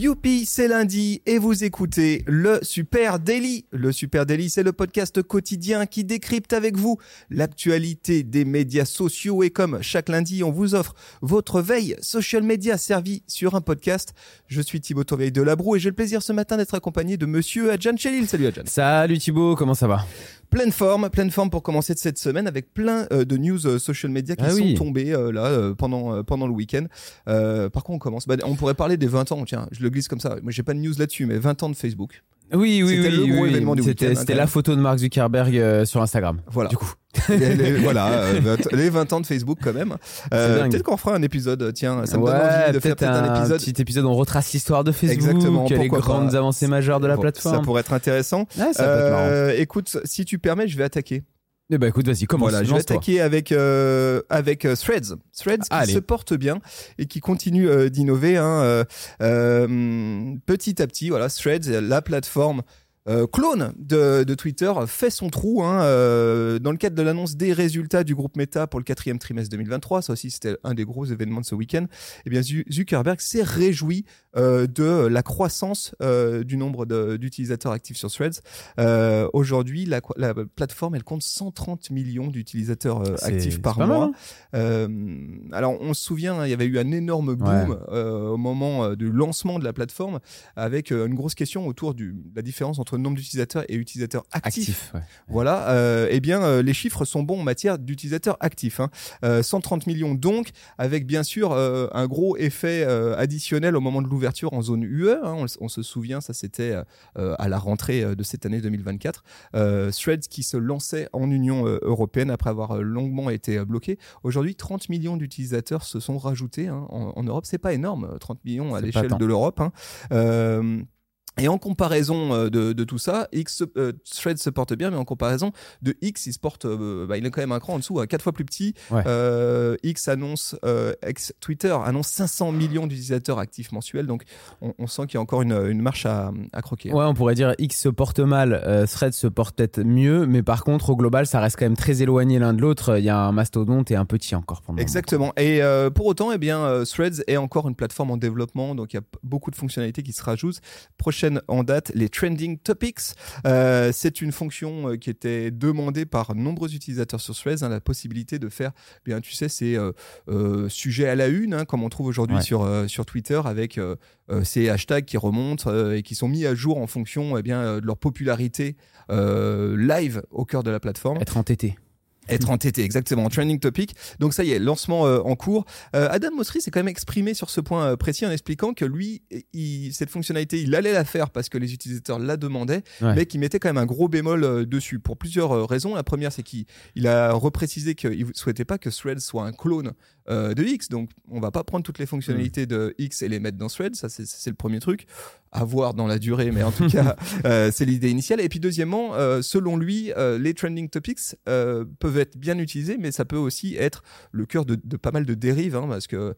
Youpi, c'est lundi et vous écoutez le Super Daily. Le Super Daily, c'est le podcast quotidien qui décrypte avec vous l'actualité des médias sociaux et comme chaque lundi, on vous offre votre veille social media servie sur un podcast. Je suis Thibaut Tourveille de Labroue et j'ai le plaisir ce matin d'être accompagné de monsieur Adjan Chelil. Salut Adjan. Salut Thibaut, comment ça va? Pleine forme, pleine forme pour commencer de cette semaine avec plein euh, de news euh, social media qui Ah sont oui. tombées euh, là pendant pendant le week-end. Euh, par contre, on commence? Bah, on pourrait parler des 20 ans. Tiens, je le glisse comme ça. Moi, j'ai pas de news là-dessus, mais 20 ans de Facebook. Oui, oui, C'était oui. le gros oui. événement du C'était week-end, hein, c'était quand la photo de Mark Zuckerberg euh, sur Instagram. Voilà. Du coup. Les- les- voilà, euh, 20 les 20 ans de Facebook quand même. Euh, peut-être qu'on fera un épisode. Tiens, ça me donne envie de faire peut-être un, un, épisode. petit épisode où on retrace l'histoire de Facebook, Exactement, les grandes pas. avancées majeures de la Bon, plateforme. Ça pourrait être intéressant. Ouais, ça peut être marrant. Euh, écoute, si tu permets, je vais attaquer. Eh ben écoute, vas-y, commence. Voilà, je vais attaquer avec euh, avec euh, Threads, Threads qui Allez. se porte bien et qui continue euh, d'innover. Hein, euh, petit à petit, voilà, Threads, la plateforme. Euh, clone de, de Twitter fait son trou hein, euh, dans le cadre de l'annonce des résultats du groupe Meta pour le quatrième trimestre 2023. Ça aussi, c'était un des gros événements de ce week-end. Eh bien, Zu- Zuckerberg s'est réjoui euh, de la croissance du nombre d'utilisateurs actifs sur Threads. Aujourd'hui, la, la plateforme, elle compte 130 millions d'utilisateurs actifs par mois. hein. Alors, on se souvient, hein, il y avait eu un énorme boom Ouais. au moment du lancement de la plateforme, avec une grosse question autour de la différence entre nombre d'utilisateurs et utilisateurs actifs. Actif, ouais. Voilà, euh, eh bien, euh, les chiffres sont bons en matière d'utilisateurs actifs. Hein. Euh, 130 millions donc, avec bien sûr un gros effet additionnel au moment de l'ouverture en zone UE. hein. On, on se souvient, ça c'était à la rentrée de cette année 2024. Euh, Threads qui se lançait en Union européenne après avoir longuement été bloqué. Aujourd'hui, 30 millions d'utilisateurs se sont rajoutés hein, en, en Europe. C'est pas énorme, 30 millions à l'échelle de l'Europe. Hein. Euh, et en comparaison euh, de, de tout ça, X, euh, Threads se porte bien, mais en comparaison de X, il se porte, euh, bah, il est quand même un cran en dessous, à quatre fois plus petit. Ouais. Euh, X annonce, ex Twitter annonce 500 millions d'utilisateurs actifs mensuels, donc on, on sent qu'il y a encore une, une marche à, à croquer. Ouais, on pourrait dire X se porte mal, Thread se porte peut-être mieux, mais par contre, au global, ça reste quand même très éloigné l'un de l'autre. Il y a un mastodonte et un petit encore moment. Exactement. Et pour autant, eh bien, Threads est encore une plateforme en développement, donc il y a beaucoup de fonctionnalités qui se rajoutent. Prochaine en date, les trending topics. Euh, c'est une fonction euh, qui était demandée par nombreux utilisateurs sur Threads, hein, la possibilité de faire, eh bien, tu sais, ces euh, sujets à la une, hein, comme on trouve aujourd'hui Ouais. sur sur Twitter, avec ces hashtags qui remontent et qui sont mis à jour en fonction, eh bien, de leur popularité live au cœur de la plateforme. Être entêté. Être entêté, exactement. Trending topic. Donc ça y est, lancement euh, en cours. Euh, Adam Mosseri s'est quand même exprimé sur ce point euh, précis en expliquant que lui, il- cette fonctionnalité, il allait la faire parce que les utilisateurs la demandaient, Ouais. mais qu'il mettait quand même un gros bémol dessus pour plusieurs raisons. La première, c'est qu'il il a reprécisé qu'il ne souhaitait pas que Threads soit un clone de X. Donc on va pas prendre toutes les fonctionnalités de X et les mettre dans Threads. Ça, c'est le premier truc. À voir dans la durée, mais en tout cas, euh, c'est l'idée initiale. Et puis deuxièmement, euh, selon lui, euh, les trending topics peuvent être bien utilisés, mais ça peut aussi être le cœur de, de pas mal de dérives, hein, parce que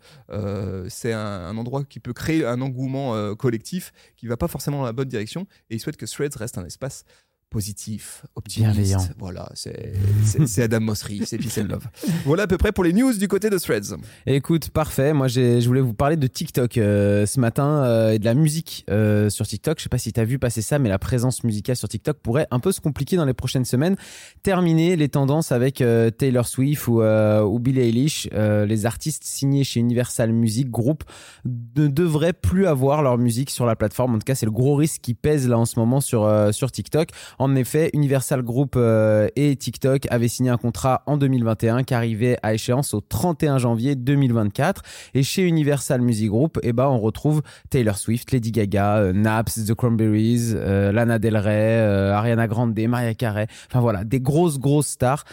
c'est un, un endroit qui peut créer un engouement collectif qui va pas forcément dans la bonne direction. Et il souhaite que Threads reste un espace positif, optimiste. Bienveillant. Voilà, c'est c'est- c'est Adam Mosseri, c'est Peace and Love. Voilà à peu près pour les news du côté de Threads. Écoute, parfait. Moi, j'ai- je voulais vous parler de TikTok euh, ce matin euh, et de la musique euh, sur TikTok. Je sais pas si tu as vu passer ça, mais la présence musicale sur TikTok pourrait un peu se compliquer dans les prochaines semaines. Terminer les tendances avec Taylor Swift ou, ou Billie Eilish. Les artistes signés chez Universal Music Group ne devraient plus avoir leur musique sur la plateforme. En tout cas, c'est le gros risque qui pèse là en ce moment sur, sur TikTok. En effet, Universal Group euh, et TikTok avaient signé un contrat en 2021 qui arrivait à échéance au 31 janvier 2024. Et chez Universal Music Group, eh ben, on retrouve Taylor Swift, Lady Gaga, euh, Naps, The Cranberries, euh, Lana Del Rey, Ariana Grande, Mariah Carey. Enfin voilà, des grosses grosses stars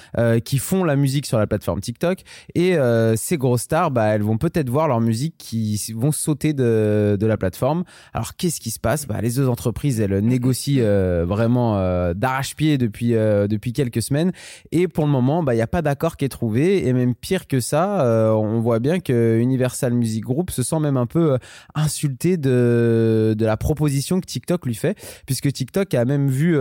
qui font la musique sur la plateforme TikTok. Et ces grosses stars, bah, elles vont peut-être voir leur musique qui vont sauter de, de la plateforme. Alors qu'est-ce qui se passe? Bah, Les deux entreprises, elles négocient euh, vraiment. euh, d'arrache-pied depuis depuis quelques semaines. Et pour le moment, bah il y a pas d'accord qui est trouvé. Et même pire que ça, on voit bien que Universal Music Group se sent même un peu insulté de de la proposition que TikTok lui fait, puisque TikTok a même vu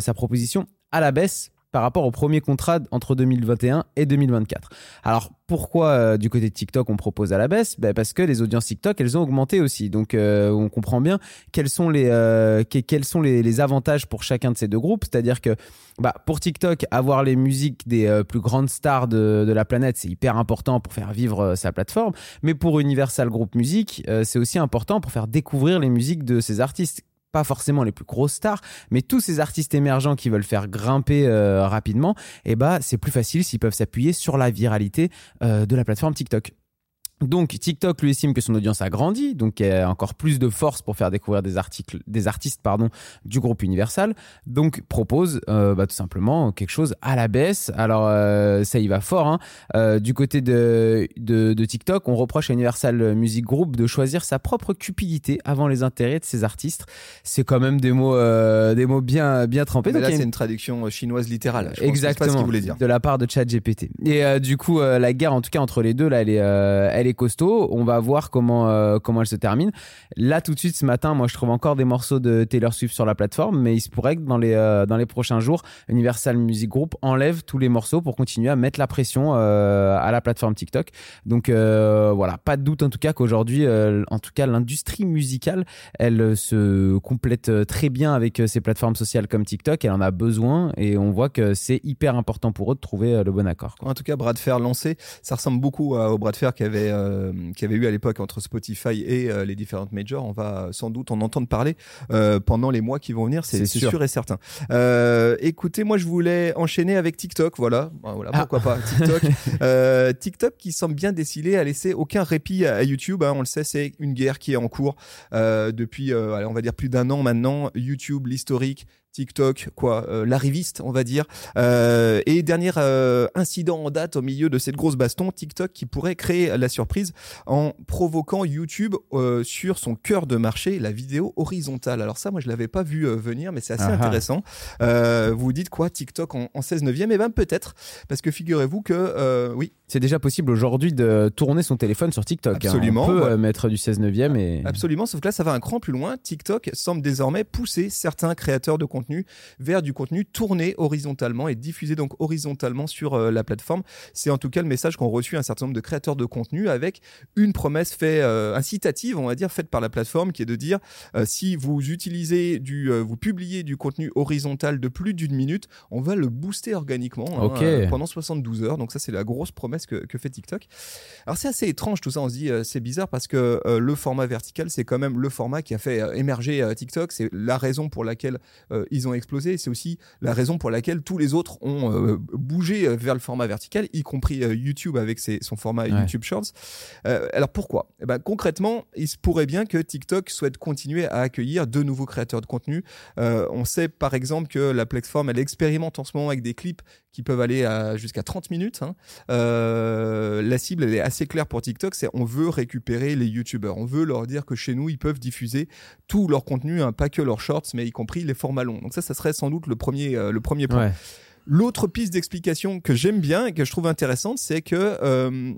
sa proposition à la baisse par rapport au premier contrat entre 2021 et 2024. Alors pourquoi euh, du côté de TikTok on propose à la baisse? Ben Parce que les audiences TikTok elles ont augmenté aussi. Donc euh, on comprend bien quels sont les euh, quels sont les, avantages pour chacun de ces deux groupes. C'est-à-dire que bah, pour TikTok avoir les musiques des plus grandes stars de, de la planète c'est hyper important pour faire vivre sa plateforme. Mais pour Universal Group Music c'est aussi important pour faire découvrir les musiques de ces artistes pas forcément les plus grosses stars, mais tous ces artistes émergents qui veulent faire grimper euh, rapidement, et eh bah c'est plus facile s'ils peuvent s'appuyer sur la viralité euh, de la plateforme TikTok. Donc TikTok lui estime que son audience a grandi, donc il a encore plus de force pour faire découvrir des articles, des artistes pardon du groupe Universal. Donc propose euh, bah, tout simplement quelque chose à la baisse. Alors euh, ça y va fort. Hein. Euh, du côté de, de, de, TikTok, on reproche à Universal Music Group de choisir sa propre cupidité avant les intérêts de ses artistes. C'est quand même des mots des mots bien bien trempés. Mais là c'est une traduction chinoise littérale. Je Exactement. Pense ce voulait dire. De la part de ChatGPT. Et du coup la guerre en tout cas entre les deux là elle est elle costaud. On va voir comment, euh, comment elle se termine. Là, tout de suite, ce matin, moi, je trouve encore des morceaux de Taylor Swift sur la plateforme, mais il se pourrait que dans les, euh, dans les prochains jours, Universal Music Group enlève tous les morceaux pour continuer à mettre la pression euh, à la plateforme TikTok. Donc, voilà, pas de doute en tout cas qu'aujourd'hui, en tout cas, l'industrie musicale, elle se complète très bien avec ces plateformes sociales comme TikTok. Elle en a besoin et on voit que c'est hyper important pour eux de trouver le bon accord. En tout cas, bras de fer lancé, ça ressemble beaucoup au bras de fer qu'avait qu'il y avait eu à l'époque entre Spotify et euh, les différentes majors. On va sans doute en entendre parler euh, pendant les mois qui vont venir, c'est sûr. et certain. écoutez, moi je voulais enchaîner avec TikTok, voilà, voilà ah. pourquoi pas TikTok. TikTok qui semble bien décidé à laisser aucun répit à, YouTube. Hein. on le sait, c'est une guerre qui est en cours depuis, on va dire plus d'un an maintenant. YouTube, l'historique, TikTok, quoi, euh, l'arriviste, on va dire. Euh, et dernier euh, incident en date au milieu de cette grosse baston, TikTok qui pourrait créer la surprise en provoquant YouTube sur son cœur de marché, la vidéo horizontale. Alors ça, moi, je l'avais pas vu venir, mais c'est assez ah ah. intéressant. vous vous dites quoi, TikTok en, 16 neuvième? Eh ben peut-être, parce que figurez-vous que oui. C'est déjà possible aujourd'hui de tourner son téléphone sur TikTok. Hein. Absolument. On peut mettre du 16 neuvième et. Absolument, sauf que là, ça va un cran plus loin. TikTok semble désormais pousser certains créateurs de contenu vers du contenu tourné horizontalement et diffusé donc horizontalement sur euh, la plateforme. C'est en tout cas le message qu'ont reçu un certain nombre de créateurs de contenu avec une promesse fait euh, incitative, on va dire, faite par la plateforme qui est de dire euh, si vous utilisez du, vous publiez du contenu horizontal de plus d'une minute, on va le booster organiquement hein, pendant 72 heures. Donc ça, c'est la grosse promesse que, que fait TikTok. Alors c'est assez étrange tout ça. On se dit c'est bizarre parce que le format vertical, c'est quand même le format qui a fait émerger TikTok. C'est la raison pour laquelle ils ont explosé. C'est aussi la raison pour laquelle tous les autres ont euh, bougé euh, vers le format vertical, y compris euh, YouTube avec son format YouTube Shorts. alors pourquoi? Eh ben, Concrètement, il se pourrait bien que TikTok souhaite continuer à accueillir de nouveaux créateurs de contenu. on sait par exemple que la plateforme, elle expérimente en ce moment avec des clips qui peuvent aller jusqu'à 30 minutes. Hein. La cible, elle est assez claire pour TikTok, c'est on veut récupérer les YouTubeurs. On veut leur dire que chez nous, ils peuvent diffuser tout leur contenu, hein, pas que leurs shorts, mais y compris les formats longs. Donc ça, ça serait sans doute le premier, euh, le premier point. L'autre piste d'explication que j'aime bien et que je trouve intéressante, c'est que euh,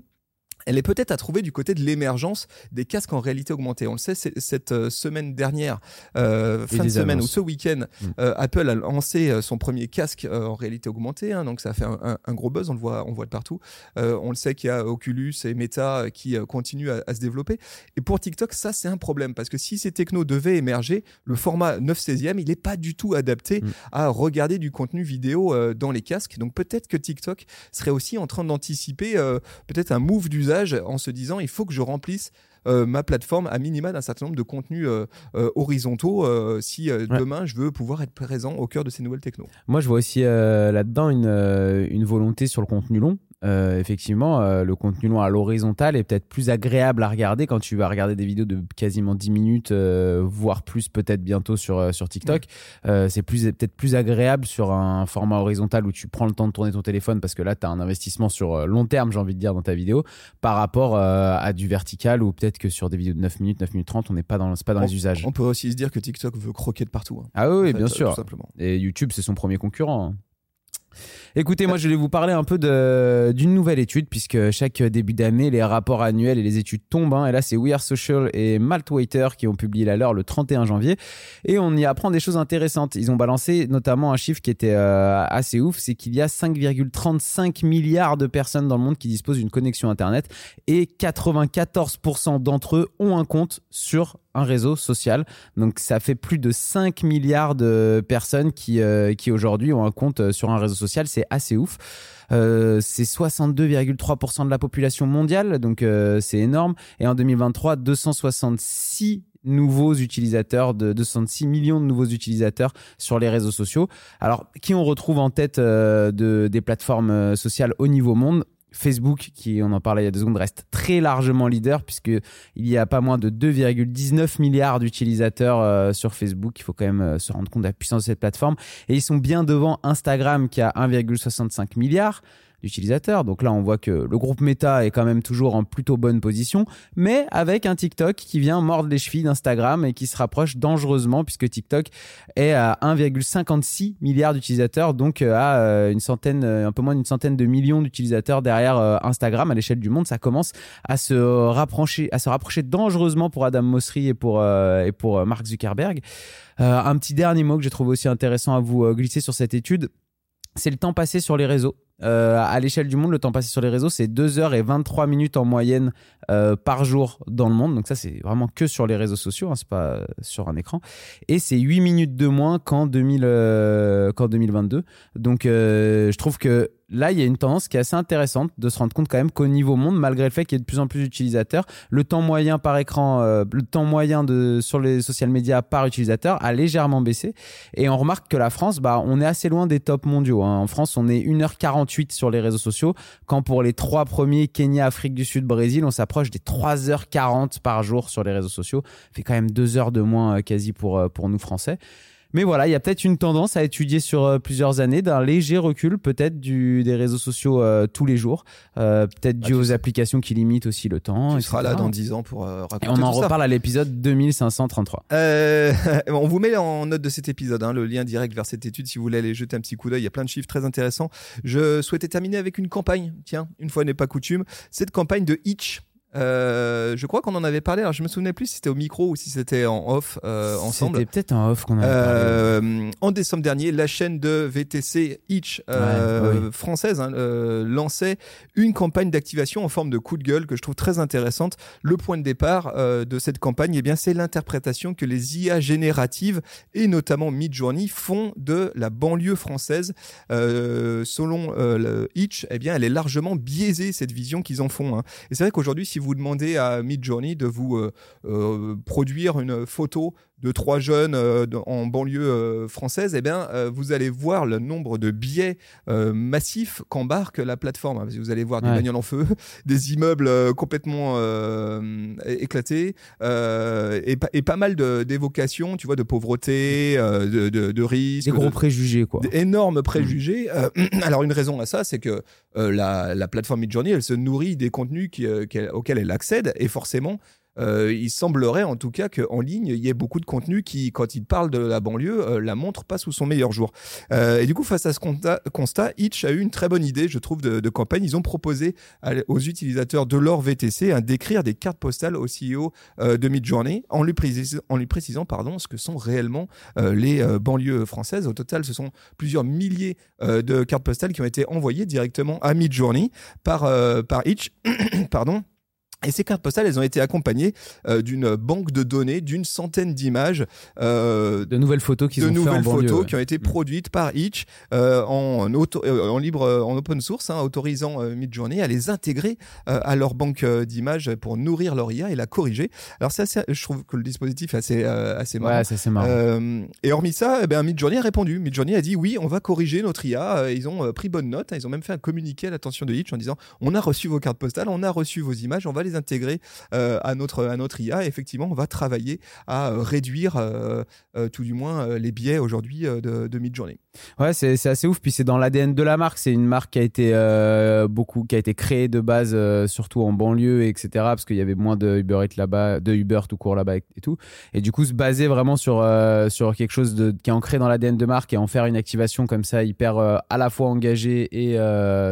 elle est peut-être à trouver du côté de l'émergence des casques en réalité augmentée. On le sait, cette euh, semaine dernière, euh, fin de semaine ou ce week-end, mm. euh, Apple a lancé son premier casque en réalité augmentée. Hein, donc ça a fait un, un, gros buzz, on le voit, on voit de partout. on le sait qu'il y a Oculus et Meta qui continuent à, à, se développer. Et pour TikTok, ça c'est un problème parce que si ces technos devaient émerger, le format 9 16e, il n'est pas du tout adapté mm. à regarder du contenu vidéo dans les casques. Donc peut-être que TikTok serait aussi en train d'anticiper peut-être un move d'usage en se disant il faut que je remplisse euh, ma plateforme à minima d'un certain nombre de contenus euh, euh, horizontaux si demain je veux pouvoir être présent au cœur de ces nouvelles technos. Moi, je vois aussi là-dedans une, une volonté sur le contenu long. Euh, effectivement, euh, le contenu long à l'horizontale est peut-être plus agréable à regarder quand tu vas regarder des vidéos de quasiment 10 minutes, euh, voire plus peut-être bientôt sur, sur TikTok. C'est plus, peut-être plus agréable sur un format horizontal où tu prends le temps de tourner ton téléphone parce que là, tu as un investissement sur long terme, j'ai envie de dire, dans ta vidéo, par rapport à du vertical ou peut-être que sur des vidéos de 9 minutes, 9 minutes 30, on n'est pas dans, pas dans les usages. On peut aussi se dire que TikTok veut croquer de partout. hein, Ah oui, oui, en fait, bien sûr. Tout simplement. Et YouTube, c'est son premier concurrent. hein. Écoutez, moi je vais vous parler un peu d'une nouvelle étude, puisque chaque début d'année, les rapports annuels et les études tombent. hein. Et là, c'est We Are Social et Maltwaiter qui ont publié la leur le 31 janvier. Et on y apprend des choses intéressantes. Ils ont balancé notamment un chiffre qui était euh, assez ouf, c'est qu'il y a 5,35 milliards de personnes dans le monde qui disposent d'une connexion Internet et 94% d'entre eux ont un compte sur un réseau social. Donc ça fait plus de 5 milliards de personnes qui, euh, qui aujourd'hui ont un compte euh, sur un réseau social. C'est assez ouf. Euh, c'est 62,3% de la population mondiale, donc euh, c'est énorme. Et en 2023, 266 nouveaux utilisateurs, de 266 millions de nouveaux utilisateurs sur les réseaux sociaux. Alors, qui on retrouve en tête euh, de, des plateformes sociales au niveau monde? Facebook, qui on en parlait il y a deux secondes, reste très largement leader puisque il y a pas moins de 2,19 milliards d'utilisateurs euh, sur Facebook. Il faut quand même euh, se rendre compte de la puissance de cette plateforme. Et ils sont bien devant Instagram qui a 1,65 milliard d'utilisateurs. Donc là, on voit que le groupe Meta est quand même toujours en plutôt bonne position, mais avec un TikTok qui vient mordre les chevilles d'Instagram et qui se rapproche dangereusement puisque TikTok est à 1,56 milliard d'utilisateurs, donc euh, à euh, une centaine, euh, un peu moins d'une centaine de millions d'utilisateurs derrière Instagram à l'échelle du monde. Ça commence à se rapprocher, à se rapprocher dangereusement pour Adam Mosseri et pour et pour Mark Zuckerberg. Un petit dernier mot que j'ai trouvé aussi intéressant à vous glisser sur cette étude, c'est le temps passé sur les réseaux. Euh, à l'échelle du monde, le temps passé sur les réseaux, c'est 2 heures et 23 minutes en moyenne euh, par jour dans le monde. Donc ça, c'est vraiment que sur les réseaux sociaux, hein, c'est pas euh, sur un écran. Et c'est 8 minutes de moins qu'en 2000, euh, qu'en 2022. Donc je trouve que là, il y a une tendance qui est assez intéressante de se rendre compte quand même qu'au niveau monde, malgré le fait qu'il y ait de plus en plus d'utilisateurs, le temps moyen par écran, euh, le temps moyen de sur les social media par utilisateur a légèrement baissé. Et on remarque que la France, bah, on est assez loin des tops mondiaux. hein. En France, on est 1h48 sur les réseaux sociaux, quand pour les trois premiers, Kenya, Afrique du Sud, Brésil, on s'approche des 3h40 par jour sur les réseaux sociaux. Ça fait quand même deux heures de moins euh, quasi pour, euh, pour nous Français. Mais voilà, il y a peut-être une tendance à étudier sur euh, plusieurs années d'un léger recul peut-être du des réseaux sociaux euh, tous les jours, Euh, peut-être dû aux sais- applications qui limitent aussi le temps. Tu seras là dans 10 ans pour euh, raconter Et on en tout ça. reparle à l'épisode 2533. Euh, on vous met en note de cet épisode hein, le lien direct vers cette étude si vous voulez aller jeter un petit coup d'œil. Il y a plein de chiffres très intéressants. Je souhaitais terminer avec une campagne. Tiens, une fois n'est pas coutume, cette campagne de Itch. Euh, je crois qu'on en avait parlé. Alors je me souvenais plus si c'était au micro ou si c'était en off euh, ensemble. C'était peut-être un off qu'on avait parlé. Euh, en décembre dernier, la chaîne de VTC Itch Ouais, oui. française hein, lançait une campagne d'activation en forme de coup de gueule que je trouve très intéressante. Le point de départ de cette campagne, eh bien, c'est l'interprétation que les IA génératives et notamment Midjourney font de la banlieue française. Selon Itch, eh bien, elle est largement biaisée cette vision qu'ils en font. hein. Et c'est vrai qu'aujourd'hui, si vous demandez à Midjourney de vous euh, euh, produire une photo de trois jeunes euh, en banlieue euh, française, eh bien, euh, vous allez voir le nombre de biais euh, massifs qu'embarque la plateforme. hein, parce que vous allez voir des Ouais. bagnoles en feu, des immeubles complètement éclatés, et, pa- et pas mal de- d'évocations, tu vois, de pauvreté, de, de, de risques, Des gros de- préjugés, quoi. d'énormes préjugés. Euh, alors une raison à ça, c'est que la, la plateforme Midjourney, elle se nourrit des contenus qui, auxquels elle accède, et forcément, euh, il semblerait en tout cas qu'en ligne, il y ait beaucoup de contenus qui, quand il parle de la banlieue, euh, la montrent pas sous son meilleur jour. Euh, et du coup, face à ce constat, Itch a eu une très bonne idée, je trouve, de, campagne. Ils ont proposé aux utilisateurs de leur VTC hein, d'écrire des cartes postales au CEO de Midjourney en lui, précis- en lui précisant pardon, ce que sont réellement les banlieues françaises. Au total, ce sont plusieurs milliers de cartes postales qui ont été envoyées directement à Midjourney par, par Itch. pardon. Et ces cartes postales, elles ont été accompagnées euh, d'une banque de données, d'une centaine d'images, euh, de nouvelles photos qu'ils de ont fait nouvelles banlieue, photos ouais. qui ont été Mm. produites par Itch euh, en, auto- en libre, en open source, hein, autorisant Midjourney à les intégrer à leur banque d'images pour nourrir leur IA et la corriger. Alors ça, je trouve que le dispositif est assez, assez marrant. Ouais, c'est marrant. Et hormis ça, eh ben, Midjourney a répondu. Midjourney a dit oui, on va corriger notre IA. Ils ont pris bonne note. hein. Ils ont même fait un communiqué à l'attention de Hitch en disant on a reçu vos cartes postales, on a reçu vos images, on va les intégrer euh, à notre à notre IA. Et effectivement, on va travailler à euh, réduire euh, tout du moins les biais aujourd'hui de, de Midjourney. Ouais, c'est c'est assez ouf. Puis c'est dans l'ADN de la marque. C'est une marque qui a été euh, beaucoup, qui a été créée de base, euh, surtout en banlieue, etc. Parce qu'il y avait moins de Uber Eats là-bas, de Uber tout court là-bas et tout. Et du coup, se baser vraiment sur euh, sur quelque chose de, qui est ancré dans l'ADN de marque et en faire une activation comme ça hyper à la fois engagée et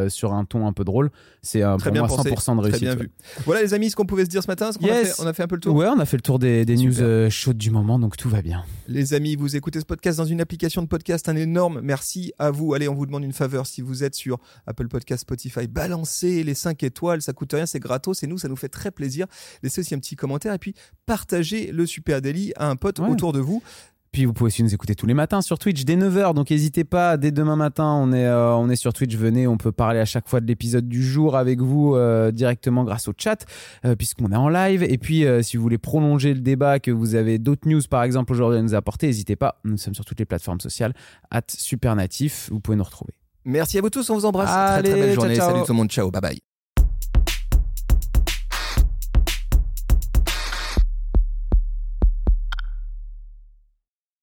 sur un ton un peu drôle, c'est Très pour bien moi pensé, 100% de Très réussite. bien ouais. vu. Voilà les amis, ce qu'on pouvait se dire ce matin, ce qu'on a, Yes. fait, on a fait un peu le tour. Ouais, on a fait le tour des, des news euh, chaudes du moment, donc tout va bien. Les amis, vous écoutez ce podcast dans une application de podcast, un énorme merci à vous. Allez, on vous demande une faveur si vous êtes sur Apple Podcast, Spotify, balancez les 5 étoiles, ça coûte rien, c'est gratos et nous, ça nous fait très plaisir. Laissez aussi un petit commentaire et puis partagez le Super Daily à un pote Ouais. autour de vous. Puis vous pouvez aussi nous écouter tous les matins sur Twitch dès 9h, donc n'hésitez pas, dès demain matin, on est, euh, on est sur Twitch, venez, on peut parler à chaque fois de l'épisode du jour avec vous euh, directement grâce au chat, euh, puisqu'on est en live. Et puis si vous voulez prolonger le débat, que vous avez d'autres news par exemple aujourd'hui à nous apporter, n'hésitez pas, nous sommes sur toutes les plateformes sociales, at Supernatif, vous pouvez nous retrouver. Merci à vous tous, on vous embrasse. très Allez, très belle ciao, journée. ciao. Salut tout le monde, ciao, bye bye.